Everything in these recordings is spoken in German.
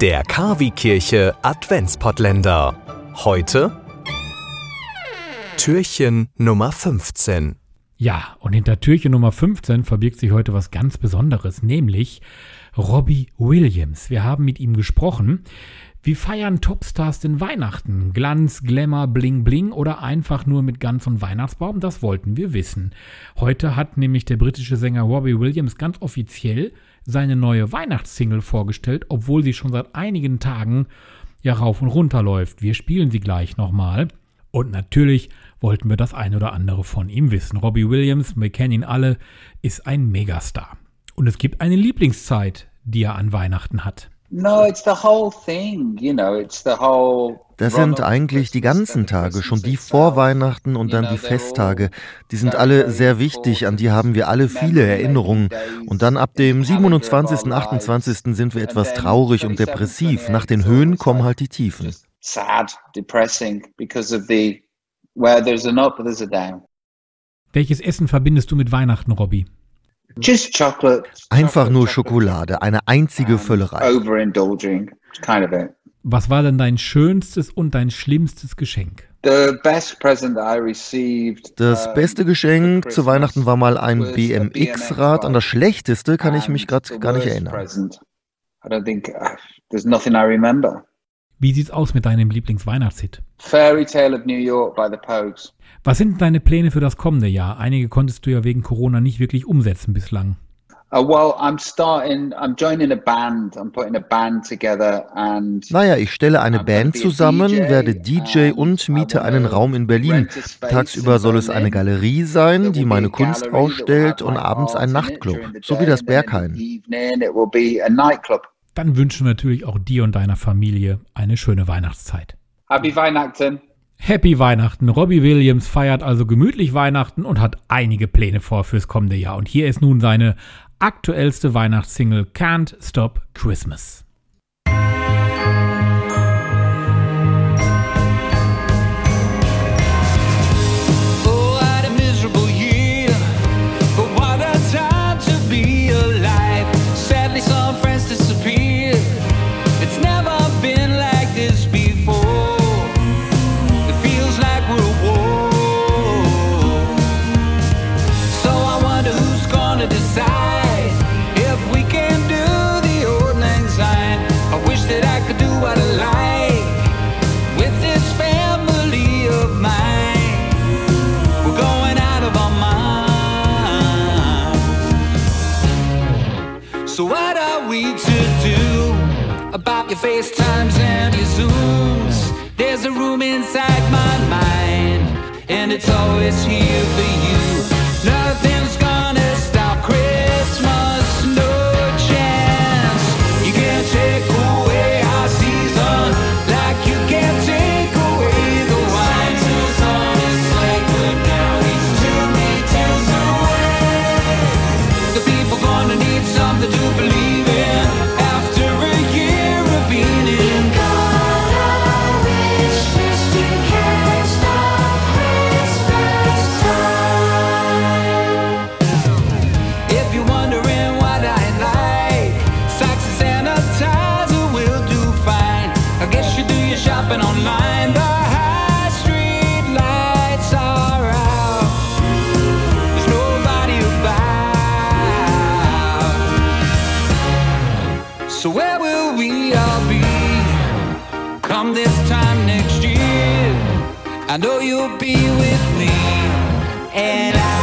Der Kavi-Kirche Adventspottländer. Heute Türchen Nummer 15. Ja, und hinter Türchen Nummer 15 verbirgt sich heute was ganz Besonderes, nämlich Robbie Williams. Wir haben mit ihm gesprochen. Wie feiern Topstars denn Weihnachten? Glanz, Glamour, Bling Bling oder einfach nur mit Gans und Weihnachtsbaum? Das wollten wir wissen. Heute hat nämlich der britische Sänger Robbie Williams ganz offiziell seine neue Weihnachtssingle vorgestellt, obwohl sie schon seit einigen Tagen ja rauf und runter läuft. Wir spielen sie gleich nochmal. Und natürlich wollten wir das ein oder andere von ihm wissen. Robbie Williams, wir kennen ihn alle, ist ein Megastar. Und es gibt eine Lieblingszeit, die er an Weihnachten hat. Das sind eigentlich die ganzen Tage, schon die vor Weihnachten und dann die Festtage. Die sind alle sehr wichtig, an die haben wir alle viele Erinnerungen. Und dann ab dem 27., 28. sind wir etwas traurig und depressiv. Nach den Höhen kommen halt die Tiefen. Sad, depressing, because of the where there's an up, there's a down. Welches Essen verbindest du mit Weihnachten, Robbie? Just chocolate. Einfach nur Schokolade, eine einzige Völlerei. Overindulging, kind of it. Was war denn dein schönstes und dein schlimmstes Geschenk? The best present I received. Das beste Geschenk zu Weihnachten war mal ein BMX-Rad. An das schlechteste kann ich mich gerade gar nicht erinnern. Wie sieht's aus mit deinem Lieblingsweihnachtshit? Fairy Tale of New York by the Pogues. Was sind deine Pläne für das kommende Jahr? Einige konntest du ja wegen Corona nicht wirklich umsetzen bislang. Uh, well, I'm starting, I'm joining a band, I'm putting a band together and Naja, ich stelle eine Band zusammen, werde DJ und miete einen Raum in Berlin. Tagsüber soll es eine Galerie sein, die meine Kunst ausstellt und abends ein Nachtclub, so wie das Berghain. Dann wünschen wir natürlich auch dir und deiner Familie eine schöne Weihnachtszeit. Happy Weihnachten. Happy Weihnachten. Robbie Williams feiert also gemütlich Weihnachten und hat einige Pläne vor fürs kommende Jahr. Und hier ist nun seine aktuellste Weihnachtssingle Can't Stop Christmas. So what are we to do about your FaceTimes and your Zooms? There's a room inside my mind, and it's always here for you. Shopping online. The high street lights are out. There's nobody about. So where will we all be come this time next year? I know you'll be with me, and I'll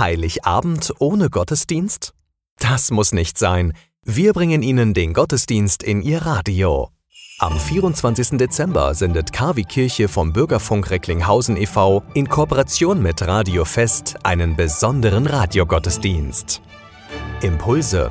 Heiligabend ohne Gottesdienst? Das muss nicht sein. Wir bringen Ihnen den Gottesdienst in Ihr Radio. Am 24. Dezember sendet KW Kirche vom Bürgerfunk Recklinghausen e.V. in Kooperation mit Radio Fest einen besonderen Radiogottesdienst. Impulse,